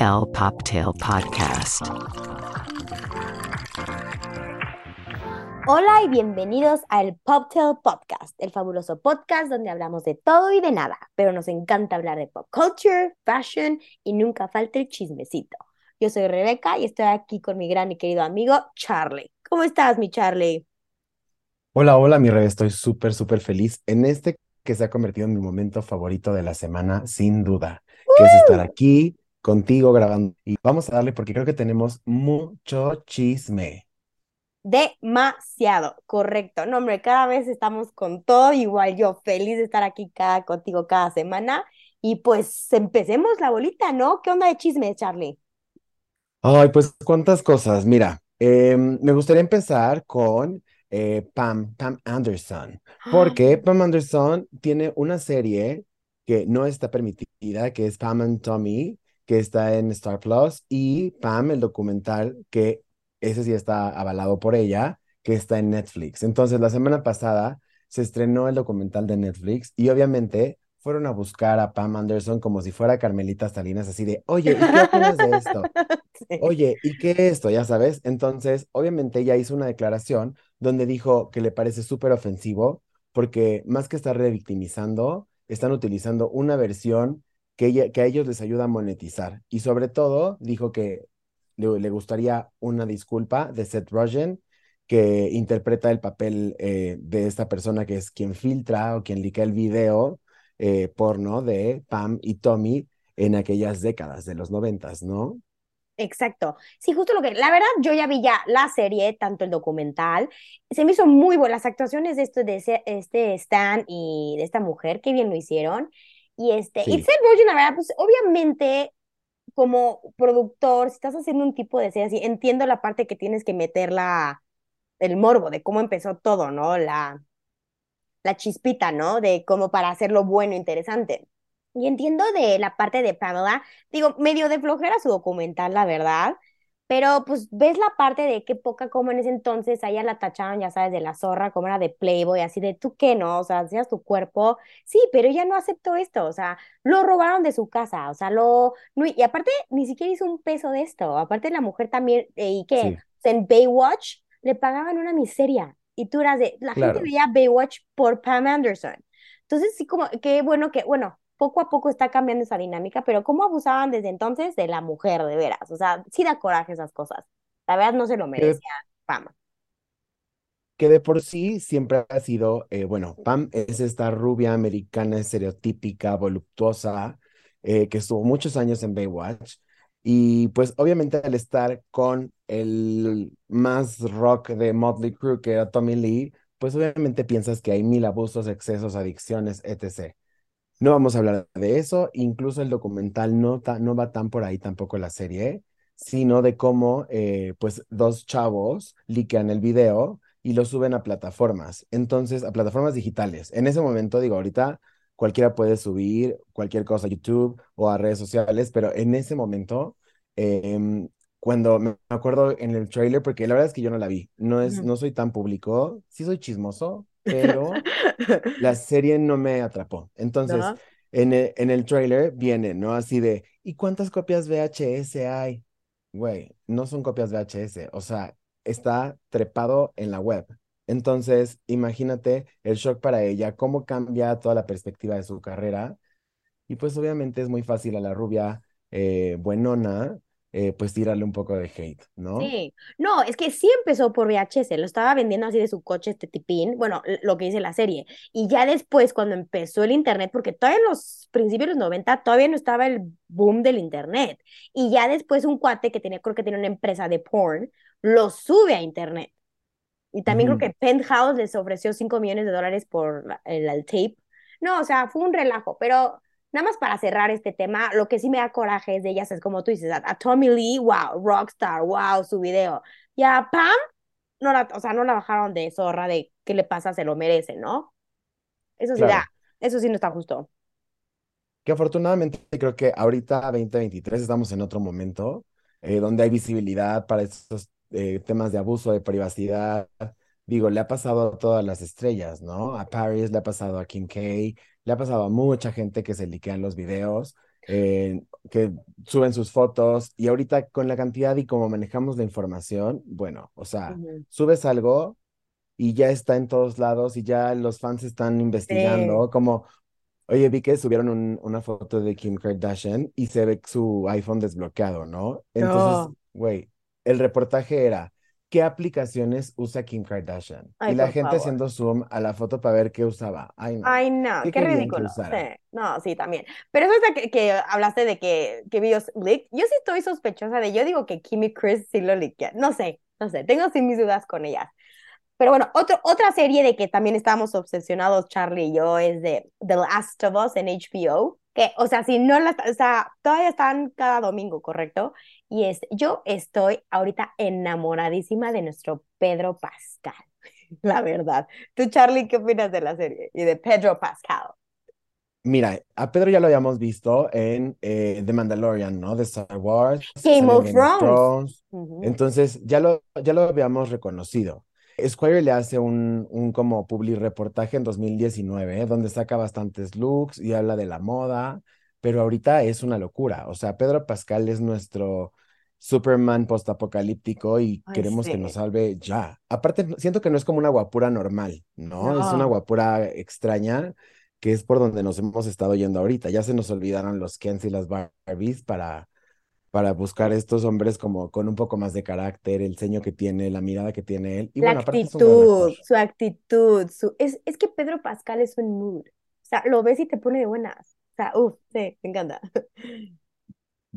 El Poptail Podcast. Hola y bienvenidos al Poptail Podcast, el fabuloso podcast donde hablamos de todo y de nada, pero nos encanta hablar de pop culture, fashion y nunca falta el chismecito. Yo soy Rebeca y estoy aquí con mi gran y querido amigo Charlie. ¿Cómo estás, mi Charlie? Hola, hola, mi Rebe, estoy súper, súper feliz en este que se ha convertido en mi momento favorito de la semana, sin duda, que es estar aquí contigo grabando. Y vamos a darle porque creo que tenemos mucho chisme. Demasiado, correcto. No, hombre, cada vez estamos con todo, igual yo feliz de estar aquí cada, contigo cada semana. Y pues empecemos la bolita, ¿no? ¿Qué onda de chisme, Charlie? Ay, pues cuántas cosas. Mira, em, me gustaría empezar con eh, Pam, Pam Anderson, porque Pam Anderson tiene una serie que no está permitida, que es Pam and Tommy, que está en Star Plus, y Pam, el documental, que ese sí está avalado por ella, que está en Netflix. Entonces, la semana pasada se estrenó el documental de Netflix y obviamente fueron a buscar a Pam Anderson como si fuera Carmelita Salinas, así de, oye, ¿y qué opinas de esto? Oye, ¿y qué es esto? Ya sabes. Entonces, obviamente ella hizo una declaración donde dijo que le parece súper ofensivo porque más que estar revictimizando, están utilizando una versión que, a ellos les ayuda a monetizar. Y sobre todo, dijo que le, gustaría una disculpa de Seth Rogen, que interpreta el papel eh, de esta persona que es quien filtra o quien liquea el video eh, porno de Pam y Tommy en aquellas décadas de los noventas, ¿no? Exacto. Sí, justo lo que, la verdad, yo ya vi ya la serie, tanto el documental, se me hizo muy buenas las actuaciones de, esto, de ese, este Stan y de esta mujer, qué bien lo hicieron. Y este, y Sí, Seth Rogen, la verdad, pues obviamente como productor, si estás haciendo un tipo de serie así, entiendo la parte que tienes que meter la, el morbo de cómo empezó todo, ¿no? La, la chispita, ¿no? De cómo para hacerlo bueno, interesante. Y entiendo de la parte de Pamela, digo, medio de flojera su documental, la verdad, pero pues ves la parte de qué poca como en ese entonces, a ella la tachaban, ya sabes, de la zorra, como era de Playboy, así de tú qué, ¿no? O sea, hacías tu cuerpo, sí, pero ella no aceptó esto, o sea, lo robaron de su casa, o sea, lo, no- y aparte ni siquiera hizo un peso de esto, aparte la mujer también, eh, y que sí, en Baywatch le pagaban una miseria, y tú eras de, la gente claro. veía Baywatch por Pam Anderson. Entonces, sí, como, qué bueno que, bueno, poco a poco está cambiando esa dinámica, pero cómo abusaban desde entonces de la mujer, de veras. O sea, sí da coraje esas cosas. La verdad no se lo Que merecía fama. que de por sí siempre ha sido, eh, bueno, Pam es esta rubia americana estereotípica, voluptuosa, eh, que estuvo muchos años en Baywatch. Y pues obviamente al estar con el más rock de Motley Crue, que era Tommy Lee, pues obviamente piensas que hay mil abusos, excesos, adicciones, etc. No vamos a hablar de eso, incluso el documental no, ta- no va tan por ahí tampoco la serie, sino de cómo eh, pues dos chavos liquean el video y lo suben a plataformas, entonces a plataformas digitales. En ese momento, digo, ahorita cualquiera puede subir cualquier cosa a YouTube o a redes sociales, pero en ese momento, em, cuando me acuerdo en el trailer, porque la verdad es que yo no la vi, no es, no soy tan público, sí soy chismoso, pero la serie no me atrapó. Entonces, ¿No? en el, en el trailer viene, ¿no? Así de, ¿y cuántas copias VHS hay? Güey, no son copias VHS, o sea, está trepado en la web. Entonces, imagínate el shock para ella, cómo cambia toda la perspectiva de su carrera. Y pues obviamente es muy fácil a la rubia eh, buenona, eh, pues tirarle un poco de hate, ¿no? Sí, no, es que sí empezó por VHS, lo estaba vendiendo así de su coche este tipín, bueno, lo que dice la serie, y ya después cuando empezó el internet, porque todavía en los principios de los 90 todavía no estaba el boom del internet, y ya después un cuate que tenía, creo que tiene una empresa de porn, lo sube a internet, y también creo que Penthouse les ofreció 5 millones de dólares por el, el tape, no, o sea, fue un relajo, pero Nada más para cerrar este tema, lo que sí me da coraje es de ellas, es como tú dices, a, a Tommy Lee, wow, rockstar, wow, su video. Y a Pam, no la, o sea, no la bajaron de zorra de qué le pasa, se lo merece, ¿no? Eso sí da, claro. eso sí no está justo. Que afortunadamente creo que ahorita 2023 estamos en otro momento eh, donde hay visibilidad para estos eh, temas de abuso de privacidad. Digo, le ha pasado a todas las estrellas, ¿no? A Paris, le ha pasado a Kim K, le ha pasado a mucha gente que se liquean los videos, eh, que suben sus fotos y ahorita con la cantidad y como manejamos la información, bueno, o sea, Ujú. subes algo y ya está en todos lados y ya los fans están Sí. investigando, como, oye, vi que subieron un- una foto de Kim Kardashian y se ve su iPhone desbloqueado, ¿no? Entonces, No. güey, el reportaje era, ¿qué aplicaciones usa Kim Kardashian? Ay, Y la gente favor. haciendo zoom a la foto para ver qué usaba. Ay, no. Ay, no, ¿Qué qué ridículo. Sí, no, sí, también. Pero eso es de que, que hablaste de que, que videos leak. Yo sí estoy sospechosa de, yo digo que Kim y Chris sí lo leakean. No sé, no sé, tengo sí mis dudas con ellas. Pero bueno, otro, otra serie de que también estábamos obsesionados, Charlie y yo, es de The Last of Us en HBO. Que, o sea, si no la, o sea, todavía están cada domingo, ¿correcto? Y es, yo estoy ahorita enamoradísima de nuestro Pedro Pascal, la verdad. Tú, Charlie, ¿qué opinas de la serie y de Pedro Pascal? Mira, a Pedro ya lo habíamos visto en eh, The Mandalorian, ¿no? De Star Wars, Game of Thrones. Thrones. Ujú. Entonces, ya lo, ya lo habíamos reconocido. Squire le hace un, un como publi reportaje en 2019, ¿eh? donde saca bastantes looks y habla de la moda, pero ahorita es una locura. O sea, Pedro Pascal es nuestro Superman postapocalíptico y Ay, queremos que nos sí. salve ya. Aparte, siento que no es como una guapura normal, ¿no? Es una No. guapura extraña, que es por donde nos hemos estado yendo ahorita. Ya se nos olvidaron los Kens y las Barbies para para buscar estos hombres como con un poco más de carácter, el ceño que tiene, la mirada que tiene él. Y La bueno, es actitud, su actitud, su... Es, es que Pedro Pascal es un mood. O sea, lo ves y te pone de buenas. O sea, uff, sí, me encanta.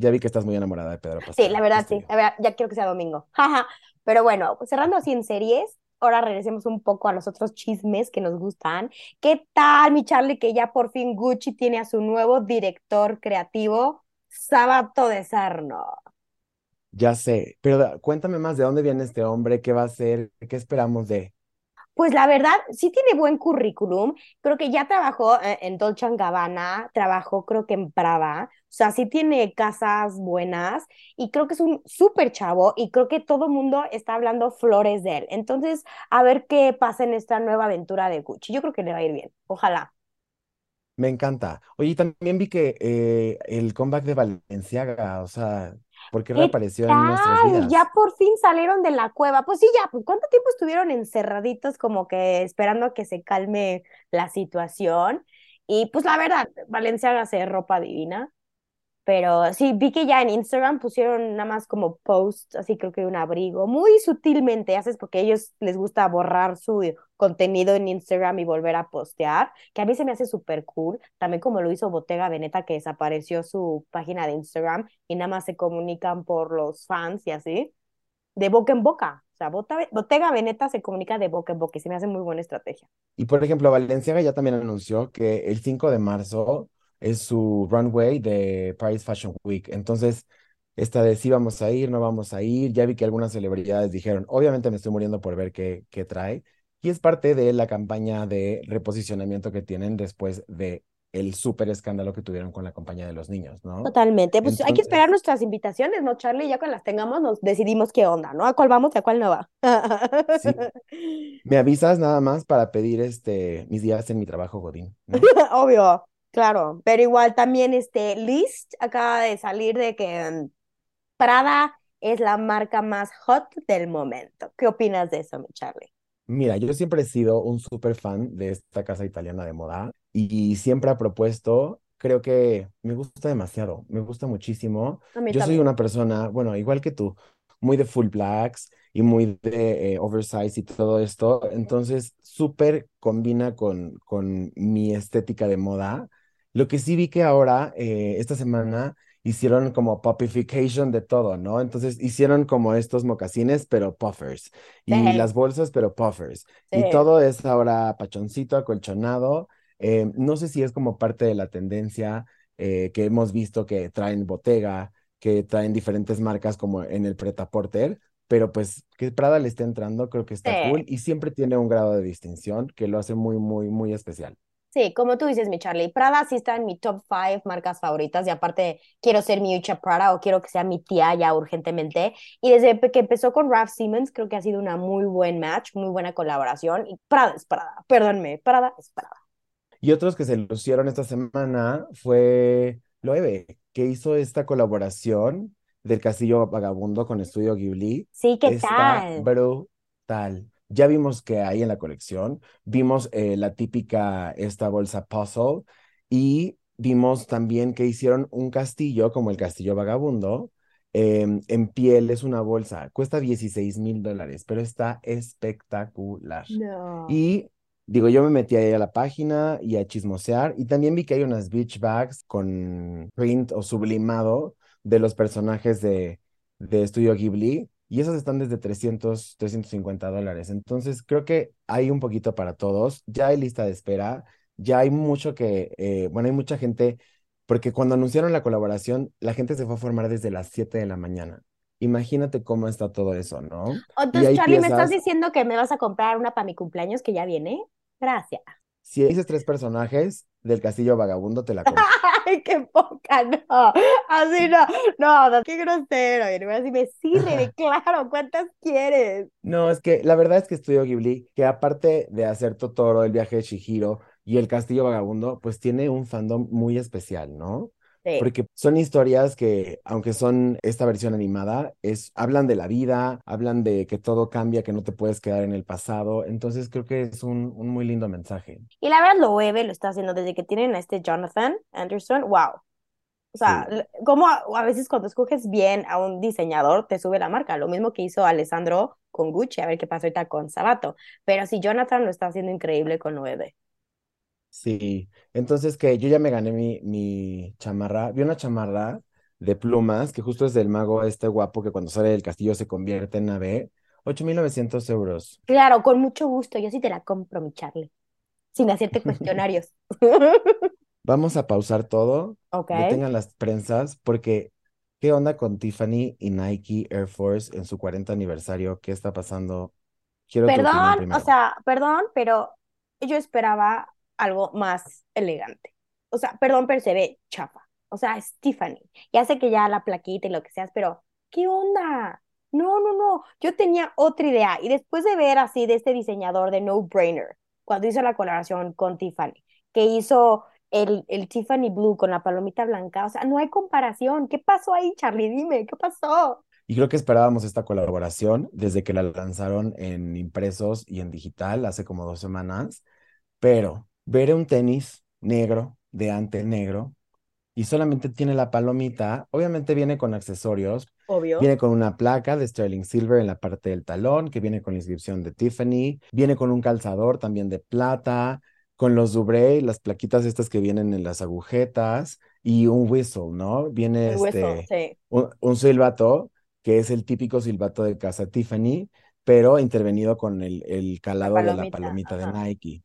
Ya vi que estás muy enamorada de Pedro Sí, Pascal. la verdad, Estoy sí. La verdad, ya quiero que sea domingo. Pero bueno, pues cerrando así en series, ahora regresemos un poco a los otros chismes que nos gustan. ¿Qué tal, mi Charlie, que ya por fin Gucci tiene a su nuevo director creativo, Sabato de Sarno? Ya sé, pero cuéntame más de dónde viene este hombre, qué va a hacer, qué esperamos de. Pues la verdad, sí tiene buen currículum. Creo que ya trabajó eh, en Dolce Gabbana, trabajó creo que en Prada. O sea, sí tiene casas buenas y creo que es un súper chavo y creo que todo mundo está hablando flores de él. Entonces, a ver qué pasa en esta nueva aventura de Gucci. Yo creo que le va a ir bien. Ojalá. Me encanta. Oye, también vi que eh, el comeback de Balenciaga, o sea, ¿por qué ¿Qué reapareció en nuestras vidas? Ya por fin salieron de la cueva. Pues sí, ya, pues ¿cuánto tiempo estuvieron encerraditos como que esperando que se calme la situación? Y pues la verdad, Valenciaga hace ropa divina. Pero sí, vi que ya en Instagram pusieron nada más como post, así creo que un abrigo, muy sutilmente, haces porque a ellos les gusta borrar su contenido en Instagram y volver a postear, que a mí se me hace súper cool, también como lo hizo Bottega Veneta, que desapareció su página de Instagram y nada más se comunican por los fans y así, de boca en boca. O sea, Bottega Veneta se comunica de boca en boca y se me hace muy buena estrategia. Y por ejemplo, Balenciaga ya también anunció que el 5 de marzo es su runway de Paris Fashion Week. Entonces, esta de si vamos a ir, no vamos a ir. Ya vi que algunas celebridades dijeron, obviamente me estoy muriendo por ver qué, qué trae. Y es parte de la campaña de reposicionamiento que tienen después de el súper escándalo que tuvieron con la compañía de los niños, ¿no? Totalmente. Pues hay que esperar nuestras invitaciones, ¿no, Charlie? Ya cuando las tengamos nos decidimos qué onda, ¿no? A cuál vamos y a cuál no va. sí, me avisas nada más para pedir este, mis días en mi trabajo, Godín, ¿no? Obvio, claro. Pero igual también este List acaba de salir de que mm, Prada es la marca más hot del momento. ¿Qué opinas de eso, mi Charlie? Mira, yo siempre he sido un súper fan de esta casa italiana de moda y siempre ha propuesto, creo que me gusta demasiado, me gusta muchísimo. A mí Yo soy también. una persona, bueno, igual que tú, muy de full blacks y muy de eh, oversize y todo esto, entonces súper combina con, con mi estética de moda. Lo que sí vi que ahora, eh, esta semana, hicieron como popification de todo, ¿no? Entonces hicieron como estos mocasines, pero puffers y Sí, las bolsas, pero puffers. Y todo es ahora pachoncito, acolchonado. Eh, no sé si es como parte de la tendencia eh, que hemos visto que traen Bottega, que traen diferentes marcas como en el Pret-a-Porter, pero pues que Prada le esté entrando, creo que está Sí. cool y siempre tiene un grado de distinción que lo hace muy, muy, muy especial. Sí, como tú dices, mi Charlie, Prada sí está en mi top 5 marcas favoritas y aparte quiero ser mi Ucha Prada o quiero que sea mi tía ya urgentemente. Y desde que empezó con Ralph Simmons creo que ha sido una muy buen match, muy buena colaboración y Prada es Prada, perdónme, Prada es Prada. Y otros que se lucieron esta semana fue Loewe, que hizo esta colaboración del Castillo Vagabundo con Estudio Ghibli. Sí, ¿qué Está tal? brutal. Ya vimos que hay en la colección, vimos eh, la típica, esta bolsa puzzle, y vimos también que hicieron un castillo como el Castillo Vagabundo, em, en piel, es una bolsa, cuesta 16 mil dólares, pero está espectacular. No. Y digo, yo me metí ahí a la página y a chismosear, y también vi que hay unas beach bags con print o sublimado de los personajes de, de Estudio Ghibli, y esas están desde 300, 350 dólares. Entonces, creo que hay un poquito para todos, ya hay lista de espera, ya hay mucho que, eh, bueno, hay mucha gente, porque cuando anunciaron la colaboración, la gente se fue a formar desde las 7 de la mañana. Imagínate cómo está todo eso, ¿no? Y Entonces, Charlie, ¿me estás piezas, diciendo que me vas a comprar una para mi cumpleaños que ya viene? Gracias. si dices tres personajes del Castillo Vagabundo, te la compro. Ay, qué poca, no. Así no, no, qué grosero. Y así me sirve, claro, ¿cuántas quieres? No, es que la verdad es que Estudio Ghibli, que aparte de hacer Totoro, el viaje de Chihiro y el Castillo Vagabundo, pues tiene un fandom muy especial, ¿no? Sí. Porque son historias que, aunque son esta versión animada, es, hablan de la vida, hablan de que todo cambia, que no te puedes quedar en el pasado. Entonces creo que es un, un muy lindo mensaje. Y la verdad, lo Loewe lo está haciendo desde que tienen a este Jonathan Anderson. Wow. O sea, Sí. como a, a veces cuando escoges bien a un diseñador, te sube la marca. Lo mismo que hizo Alessandro con Gucci, a ver qué pasó ahorita con Sabato. Pero sí, Jonathan lo está haciendo increíble con Loewe. Sí, entonces que yo ya me gané mi, mi chamarra, vi una chamarra de plumas que justo es del mago este guapo que cuando sale del castillo se convierte en ave, 8.900 euros. Claro, con mucho gusto. Yo sí te la compro, mi Charlie. Sin hacerte cuestionarios. Vamos a pausar todo, Ok. detengan las prensas, porque ¿qué onda con Tiffany y Nike Air Force en su 40 aniversario? ¿Qué está pasando? Quiero Perdón, o sea, perdón, pero yo esperaba algo más elegante. O sea, perdón, pero se ve chafa. O sea, es Tiffany. Ya sé que ya la plaquita y lo que seas, pero ¿qué onda? No, no, no. Yo tenía otra idea. Y después de ver así de este diseñador de No Brainer, cuando hizo la colaboración con Tiffany, que hizo el, el Tiffany Blue con la palomita blanca, o sea, no hay comparación. ¿Qué pasó ahí, Charlie? Dime, ¿qué pasó? Y creo que esperábamos esta colaboración desde que la lanzaron en impresos y en digital hace como dos semanas, pero ver un tenis negro, de ante negro, y solamente tiene la palomita, obviamente viene con accesorios, Obvio. viene con una placa de Sterling Silver en la parte del talón, que viene con la inscripción de Tiffany, viene con un calzador también de plata, con los Dubrey, las plaquitas estas que vienen en las agujetas, y un whistle, ¿no? Viene El este sí. un, un silbato, que es el típico silbato de casa Tiffany, pero intervenido con el, el La calado de la palomita, de. Nike.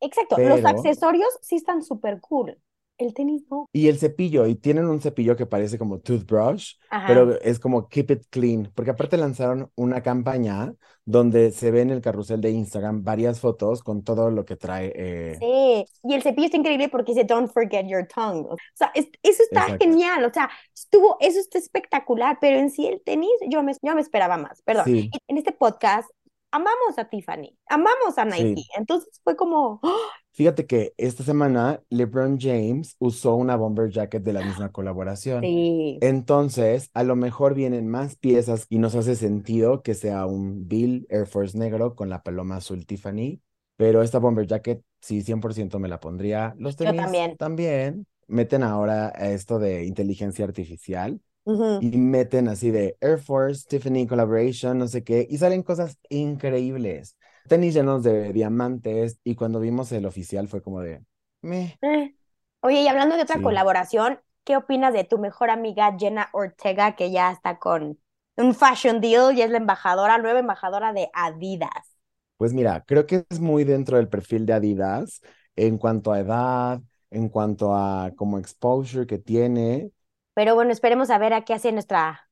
Exacto, los Pero, accesorios sí están súper cool. El tenis no. y el cepillo, y tienen un cepillo que parece como toothbrush, Ajá. pero es como keep it clean, porque aparte lanzaron una campaña donde se ve en el carrusel de Instagram varias fotos con todo lo que trae. eh, Sí, y el cepillo está increíble porque dice Don't forget your tongue. O sea, es- eso está Exacto. genial. O sea, estuvo, eso está espectacular, pero en sí el tenis yo me, yo me esperaba más. Perdón. Sí, en este podcast amamos a Tiffany, amamos a Nike. sí. Entonces fue como, ¡ah! Fíjate que esta semana LeBron James usó una bomber jacket de la misma colaboración. sí, Entonces, a lo mejor vienen más piezas y nos hace sentido que sea un Bill Air Force negro con la paloma azul Tiffany, pero esta bomber jacket sí, 100% me la pondría. Los yo tenis también. también meten ahora a esto de inteligencia artificial Y meten así de Air Force, Tiffany Collaboration, no sé qué, y salen cosas increíbles. Tenis llenos de diamantes y cuando vimos el oficial fue como de, meh, Eh. Oye, y hablando de otra sí. colaboración, ¿qué opinas de tu mejor amiga Jenna Ortega, que ya está con un fashion deal y es la embajadora, nueva embajadora de Adidas? Pues mira, creo que es muy dentro del perfil de Adidas en cuanto a edad, en cuanto a como exposure que tiene. Pero bueno, esperemos a ver a qué hace nuestra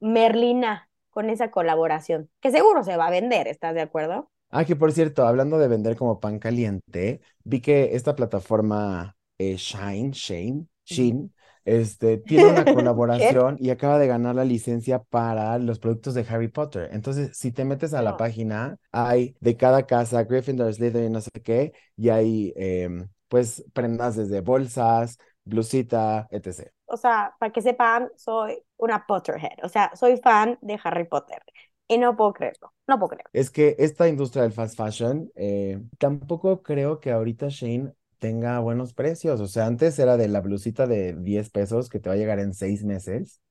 Merlina con esa colaboración, que seguro se va a vender, ¿estás de acuerdo? Ah, que por cierto, hablando de vender como pan caliente, vi que esta plataforma eh, Shine, Shane, Shein, este, tiene una colaboración y acaba de ganar la licencia para los productos de Harry Potter. Entonces, si te metes a la No. página, hay de cada casa, Gryffindor, Slytherin, no sé qué, y hay em, pues prendas desde bolsas, blusita, etc. o sea, para que sepan, soy una Potterhead, o sea, soy fan de Harry Potter. Y no puedo creerlo, no puedo creerlo. Es que esta industria del fast fashion, eh, tampoco creo que ahorita Shane tenga buenos precios. O sea, antes era de la blusita de 10 pesos que te va a llegar en seis meses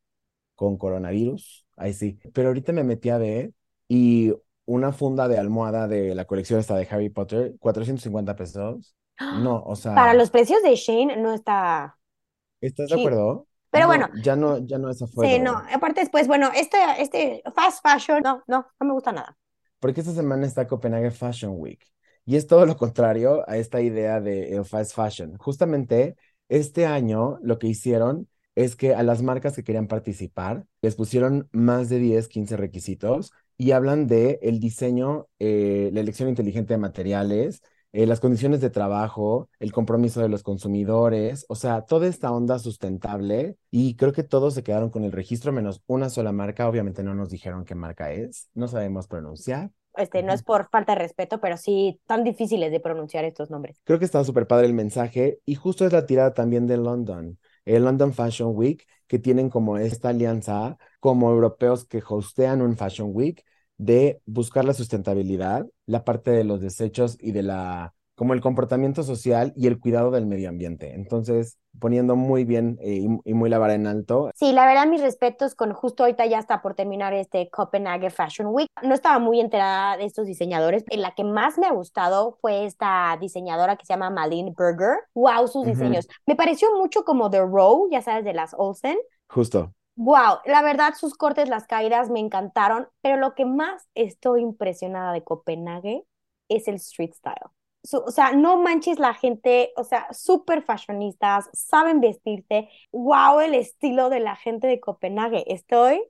con coronavirus. Ahí sí. Pero ahorita me metí a ver y una funda de almohada de la colección esta de Harry Potter, 450 pesos. No, o sea, Para los precios de Shane no está ¿estás de cheap. acuerdo? Pero No, bueno, ya no, ya no es sí, afuera. no. Aparte después, bueno, este, este fast fashion, no, no, no me gusta nada. Porque esta semana está Copenhague Fashion Week y es todo lo contrario a esta idea de el fast fashion. Justamente este año lo que hicieron es que a las marcas que querían participar les pusieron más de 10, 15 requisitos y hablan de el diseño, eh, la elección inteligente de materiales, eh, las condiciones de trabajo, el compromiso de los consumidores, o sea, toda esta onda sustentable y creo que todos se quedaron con el registro menos una sola marca. Obviamente no nos dijeron qué marca es, no sabemos pronunciar. Este, no es por falta de respeto, pero sí tan difíciles de pronunciar estos nombres. Creo que está súper padre el mensaje y justo es la tirada también de London, el London Fashion Week, que tienen como esta alianza como europeos que hostean un Fashion Week de buscar la sustentabilidad, la parte de los desechos y de la, como el comportamiento social y el cuidado del medio ambiente. Entonces, poniendo muy bien eh, y, y muy la vara en alto. Sí, la verdad, mis respetos con justo ahorita ya está por terminar este Copenhague Fashion Week. No estaba muy enterada de estos diseñadores. La que más me ha gustado fue esta diseñadora que se llama Malene Berger. Wow, sus diseños. Me pareció mucho como The Row, ya sabes, de las Olsen. Justo. Wow, la verdad, sus cortes, las caídas me encantaron, pero lo que más estoy impresionada de Copenhague es el street style. O sea, no manches la gente, o sea, súper fashionistas, saben vestirse. Wow, el estilo de la gente de Copenhague. Estoy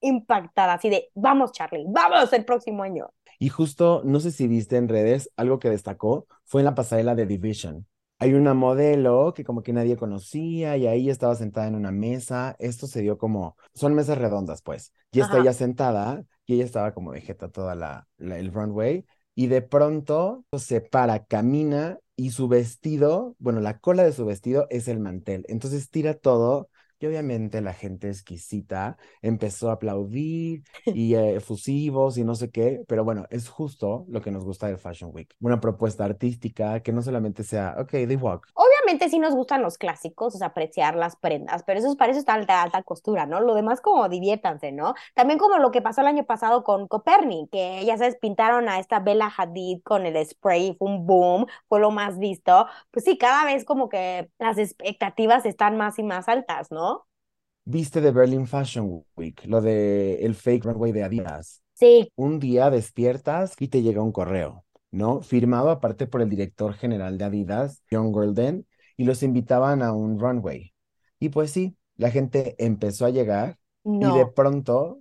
impactada, así de, vamos, Charlie, vamos el próximo año. Y justo, no sé si viste en redes, algo que destacó fue en la pasarela de Division. Hay una modelo que como que nadie conocía y ahí estaba sentada en una mesa. Esto se dio como, son mesas redondas, pues. Y está ella sentada y ella estaba como de jeta toda la, la- el runway y de pronto se para, camina y su vestido, bueno, la cola de su vestido es el mantel. Entonces tira todo y obviamente la gente exquisita empezó a aplaudir y eh, efusivos y no sé qué, pero bueno, es justo lo que nos gusta del Fashion Week. Una propuesta artística que no solamente sea, ok, they walk. Obviamente sí nos gustan los clásicos, o sea, apreciar las prendas, pero eso es para eso está alta, alta costura, ¿no? Lo demás como diviértanse, ¿no? También como lo que pasó el año pasado con Copernic, que ya sabes, pintaron a esta Bella Hadid con el spray, fue un boom, fue lo más visto. Pues sí, cada vez como que las expectativas están más y más altas, ¿no? Viste de Berlin Fashion Week, lo de el fake runway de Adidas. Sí, Un día despiertas y te llega un correo, ¿no? Firmado aparte por el director general de Adidas, John Golden, y los invitaban a un runway. Y pues sí, la gente empezó a llegar y de pronto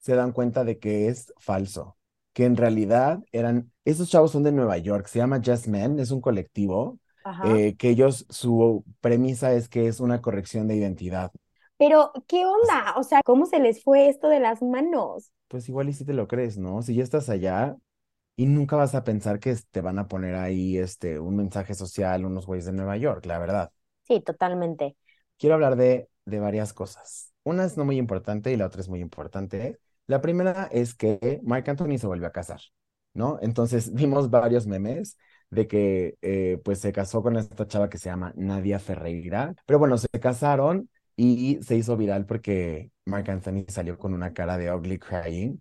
se dan cuenta de que es falso, que en realidad eran, esos chavos son de Nueva York, se llama Just Men, es un colectivo, eh, que ellos, su premisa es que es una corrección de identidad. Pero, ¿qué onda? O sea, ¿cómo se les fue esto de las manos? Pues igual y si te lo crees, ¿no? Si ya estás allá y nunca vas a pensar que te van a poner ahí este, un mensaje social, unos güeyes de Nueva York, la verdad. Sí, totalmente. Quiero hablar de, de varias cosas. Una es no muy importante y la otra es muy importante. La primera es que Marc Anthony se volvió a casar, ¿no? Entonces vimos varios memes de que eh, pues se casó con esta chava que se llama Nadia Ferreira. Pero bueno, se casaron y se hizo viral porque Marc Anthony salió con una cara de ugly crying.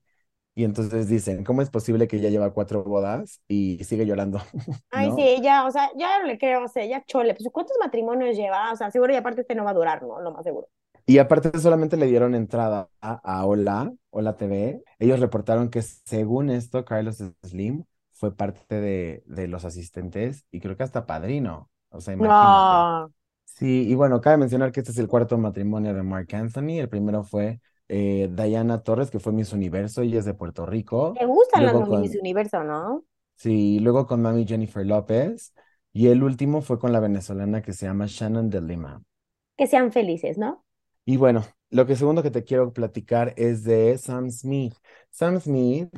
Y entonces dicen, ¿cómo es posible que ya lleva cuatro bodas y sigue llorando? Ay, ¿No? sí, ella, o sea, ya no le creo, o sea, ya chole, pues ¿cuántos matrimonios lleva? O sea, seguro y aparte este no va a durar, ¿no? Lo más seguro. Y aparte solamente le dieron entrada a, a Hola, Hola TV. Ellos reportaron que según esto, Carlos Slim fue parte de, de los asistentes y creo que hasta padrino. O sea, imagínate. No. Sí, y bueno, cabe mencionar que este es el cuarto matrimonio de Mark Anthony. El primero fue eh, Diana Torres, que fue Miss Universo, ella es de Puerto Rico. Te gustan Luego Miss con, Universo, ¿no? sí, luego con Mami Jennifer López. Y el último fue con la venezolana que se llama Shannon de Lima. Que sean felices, ¿no? Y bueno, lo que segundo que te quiero platicar es de Sam Smith. Sam Smith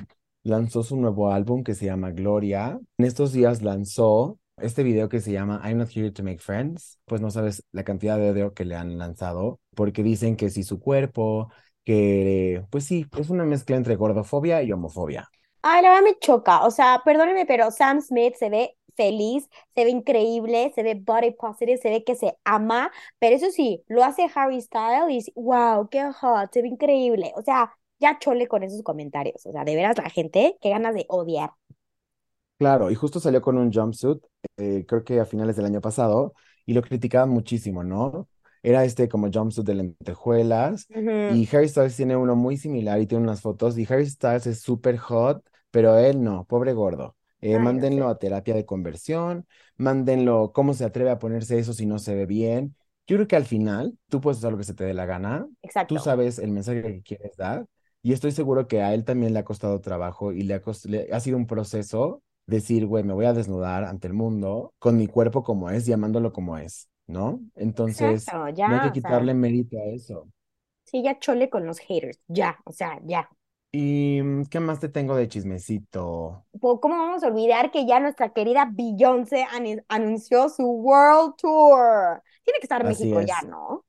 lanzó su nuevo álbum que se llama Gloria. En estos días lanzó este video que se llama I'm Not Here to Make Friends, pues no sabes la cantidad de odio que le han lanzado, porque dicen que si su cuerpo, que pues sí, es una mezcla entre gordofobia y homofobia. Ay, la verdad me choca. O sea, perdóneme, pero Sam Smith se ve feliz, se ve increíble, se ve body positive, se ve que se ama, pero eso sí, lo hace Harry Styles y wow, qué hot, se ve increíble. O sea, ya chole con esos comentarios. O sea, de veras la gente, qué ganas de odiar. Claro, y justo salió con un jumpsuit, eh, creo que a finales del año pasado, y lo criticaban muchísimo, ¿no? Era este como jumpsuit de lentejuelas, Ujú, y Harry Styles tiene uno muy similar y tiene unas fotos, y Harry Styles es súper hot, pero él no, pobre gordo. Eh, mándenlo sé. a terapia de conversión, mándenlo cómo se atreve a ponerse eso si no se ve bien. Yo creo que al final tú puedes hacer lo que se te dé la gana, tú Exacto. sabes el mensaje que quieres dar, y estoy seguro que a él también le ha costado trabajo y le ha, cos- le ha sido un proceso decir, güey, me voy a desnudar ante el mundo con mi cuerpo como es, llamándolo como es, ¿no? Entonces, Exacto, no hay ya, que o sea, quitarle mérito a eso. sí, ya chole con los haters, ya, o sea, ya. ¿Y mm, qué más te tengo de chismecito? ¿Cómo vamos a olvidar que ya nuestra querida Beyoncé anunció su World Tour? Tiene que estar en Así México ya. ¿no?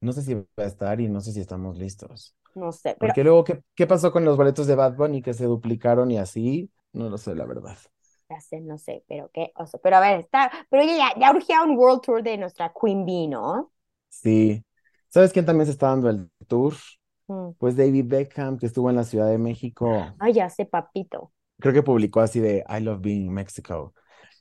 No sé si va a estar y no sé si estamos listos. No sé, pero Porque luego, ¿qué, qué pasó con los boletos de Bad Bunny que se duplicaron y así? No lo sé, la verdad. ya sé, no sé, pero qué oso. Pero a ver, está, pero oye, ya, ya urgía un World Tour de nuestra Queen Bee, ¿no? Sí. ¿Sabes quién también se está dando el tour? Mm. Pues David Beckham, que estuvo en la Ciudad de México. Ay, ya sé, papito. Creo que publicó así de I love being in Mexico.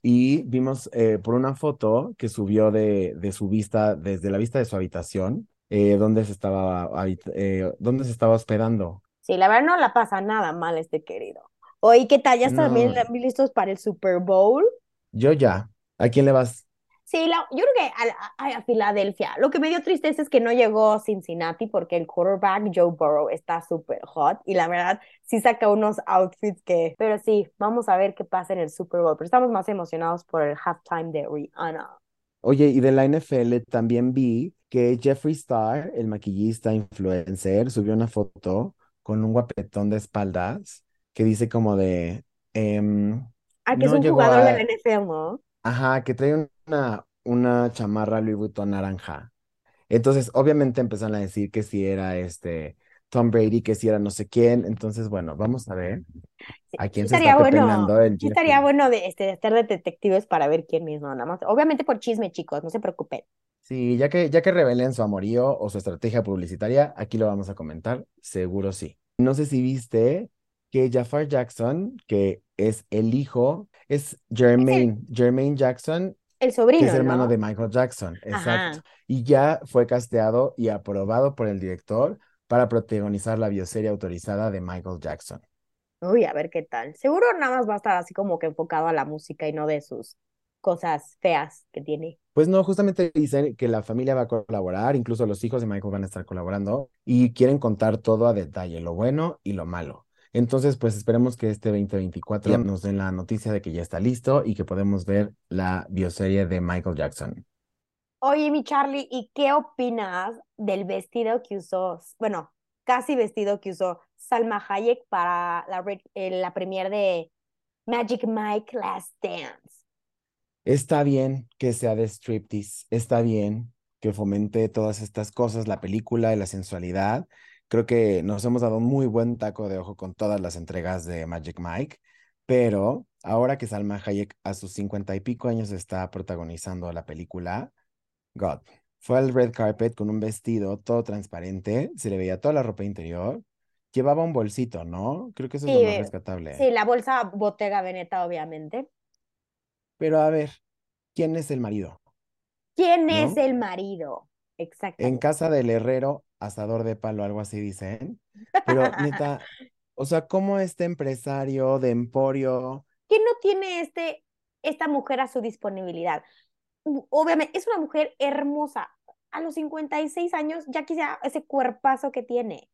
Y vimos eh, por una foto que subió de, de su vista, desde la vista de su habitación, eh, donde se estaba, eh, donde se estaba hospedando. Sí, la verdad no la pasa nada mal este querido. Oye, ¿qué tal? ¿Ya están No, bien listos para el Super Bowl? yo ya. ¿A quién le vas? Sí, la- yo creo que a, a- a Filadelfia. Lo que me dio tristeza es que no llegó Cincinnati porque el quarterback Joe Burrow está súper hot y la verdad sí saca unos outfits que... Pero sí, vamos a ver qué pasa en el Super Bowl. Pero estamos más emocionados por el halftime de Rihanna. Oye, y de la NFL también vi que Jeffree Star, el maquillista influencer, subió una foto con un guapetón de espaldas que dice como de, em, Ah, que es no un llegó jugador de la a, NFL, ¿no? ajá, que trae una, una chamarra Louis Vuitton naranja. Entonces, obviamente empezaron a decir que si era este Tom Brady, que si era no sé quién. Entonces, bueno, vamos a ver a quién se estaría está bueno, pepenando el sí estaría bueno de, este, de estar de detectives para ver quién ¿no? Nada más. Obviamente por chisme, chicos, no se preocupen. Sí, ya que, ya que revelen su amorío o su estrategia publicitaria, aquí lo vamos a comentar, seguro sí. No sé si viste que Jafar Jackson, que es el hijo, es Jermaine, Jermaine Jackson, el que es sobrino, hermano ¿no? de Michael Jackson, exacto. Ajá. Y ya fue casteado y aprobado por el director para protagonizar la bioserie autorizada de Michael Jackson. Uy, a ver qué tal. Seguro nada más va a estar así como que enfocado a la música y no de sus cosas feas que tiene. Pues no, justamente dicen que la familia va a colaborar, incluso los hijos de Michael van a estar colaborando y quieren contar todo a detalle, lo bueno y lo malo. Entonces, pues esperemos que este 2024 ya nos den la noticia de que ya está listo y que podemos ver la bioserie de Michael Jackson. Oye, mi Charlie, ¿y qué opinas del vestido que usó, bueno, casi vestido que usó Salma Hayek para la, eh, la premiere de Magic Mike Last Dance? Está bien que sea de striptease, está bien que fomente todas estas cosas, la película y la sensualidad. Creo que nos hemos dado un muy buen taco de ojo con todas las entregas de Magic Mike, pero ahora que Salma Hayek a sus cincuenta y pico años está protagonizando la película, God, fue al red carpet con un vestido todo transparente, se le veía toda la ropa interior, llevaba un bolsito, ¿no? Creo que eso es lo más eh, rescatable. sí, la bolsa Bottega Veneta, obviamente. Pero a ver, ¿quién es el marido? ¿Quién es el marido? En Exactamente. casa del herrero, asador de palo, algo así dicen. Pero neta, o sea, ¿cómo este empresario de emporio? ¿Quién no tiene este, esta mujer a su disponibilidad? Obviamente, es una mujer hermosa. A los 56 años ya quisiera ese cuerpazo que tiene.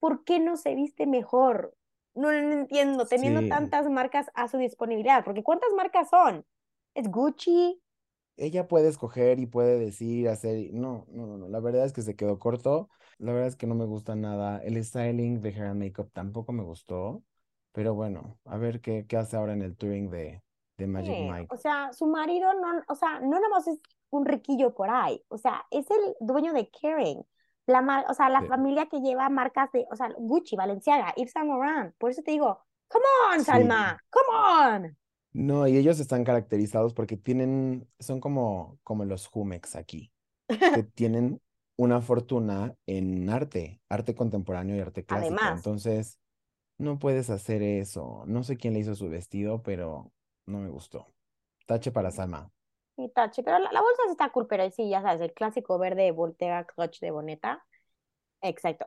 ¿Por qué no se viste mejor? No, no entiendo, teniendo Sí, tantas marcas a su disponibilidad, porque ¿cuántas marcas son? Es Gucci, ella puede escoger y puede decir, hacer. No, no, no, no. La verdad es que se quedó corto. La verdad es que no me gusta nada. El styling de hair and makeup tampoco me gustó. Pero bueno, a ver qué, qué hace ahora en el touring de, de Magic Sí, Mike. O sea, su marido no, o sea, no nada más es un riquillo por ahí, o sea, es el dueño de Kering, la mar- o sea, la Sí. familia que lleva marcas de, o sea, Gucci, Balenciaga, Yves Saint Laurent, por eso te digo, come on, Sí. Salma, come on. No, y ellos están caracterizados porque tienen, son como, como los Jumex aquí, que tienen una fortuna en arte, arte contemporáneo y arte clásico. Además. Entonces, no puedes hacer eso. No sé quién le hizo su vestido, pero no me gustó. Tache para Salma. Y tache, pero la, la bolsa sí está cool, pero sí, ya sabes, el clásico verde Voltega Clutch de Boneta. Exacto.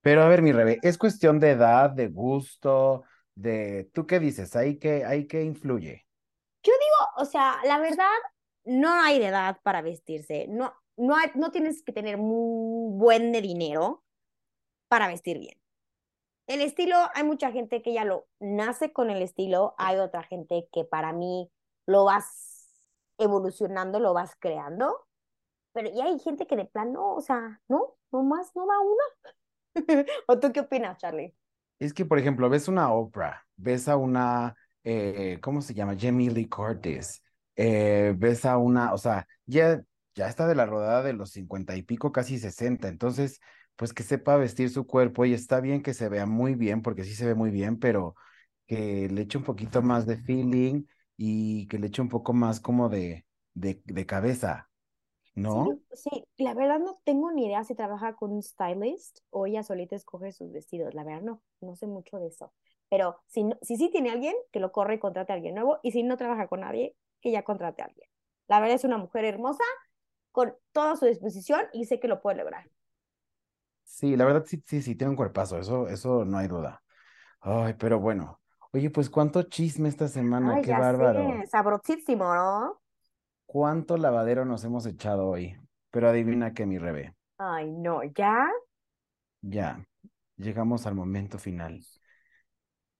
Pero a ver, mi Rebe, es cuestión de edad, de gusto, de... ¿Tú qué dices? ¿Ahí qué, ahí qué influye? O sea, la verdad, no hay de edad para vestirse. No, no, hay- no tienes que tener muy buen de dinero para vestir bien. El estilo, hay mucha gente que ya lo nace con el estilo, hay otra gente que para mí lo vas evolucionando, lo vas creando, pero y hay gente que de plano, o sea, no, nomás no da una. ¿O tú qué opinas, Charlie? Es que, por ejemplo, ves una Oprah, ves a una, eh, ¿cómo se llama? Jamie Lee Curtis, eh, ves a una, o sea, ya, ya está de la rodada de los cincuenta y pico, casi sesenta, entonces, pues que sepa vestir su cuerpo y está bien que se vea muy bien, porque sí se ve muy bien, pero que le eche un poquito más de feeling y que le eche un poco más como de, de, de cabeza, ¿no? Sí, sí, la verdad no tengo ni idea si trabaja con un stylist o ella solita escoge sus vestidos. La verdad no, no sé mucho de eso. Pero si, no- si sí tiene alguien, que lo corre y contrate a alguien nuevo. Y si no trabaja con nadie, que ya contrate a alguien. La verdad es una mujer hermosa, con toda su disposición y sé que lo puede lograr. Sí, la verdad sí, sí, sí, tiene un cuerpazo, eso, eso no hay duda. Ay, pero bueno. Oye, pues cuánto chisme esta semana, Ay, qué ya bárbaro. sé, sabrosísimo, ¿no? Cuánto lavadero nos hemos echado hoy. Pero adivina qué, mi Rebe. Ay, no, ¿ya? Ya, llegamos al momento final.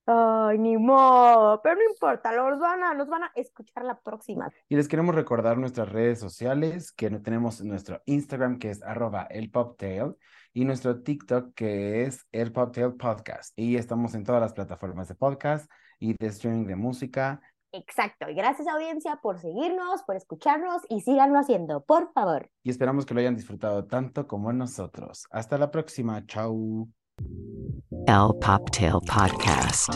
Ay, ni modo, pero no importa, los van a, los van a escuchar la próxima. Y les queremos recordar nuestras redes sociales, que tenemos nuestro Instagram, que es arroba elpoptail, y nuestro TikTok, que es el Poptail Podcast. Y estamos en todas las plataformas de podcast y de streaming de música. Exacto, y gracias audiencia por seguirnos, por escucharnos y síganlo haciendo, por favor. Y esperamos que lo hayan disfrutado tanto como nosotros. Hasta la próxima. Chau. El Poptail Podcast.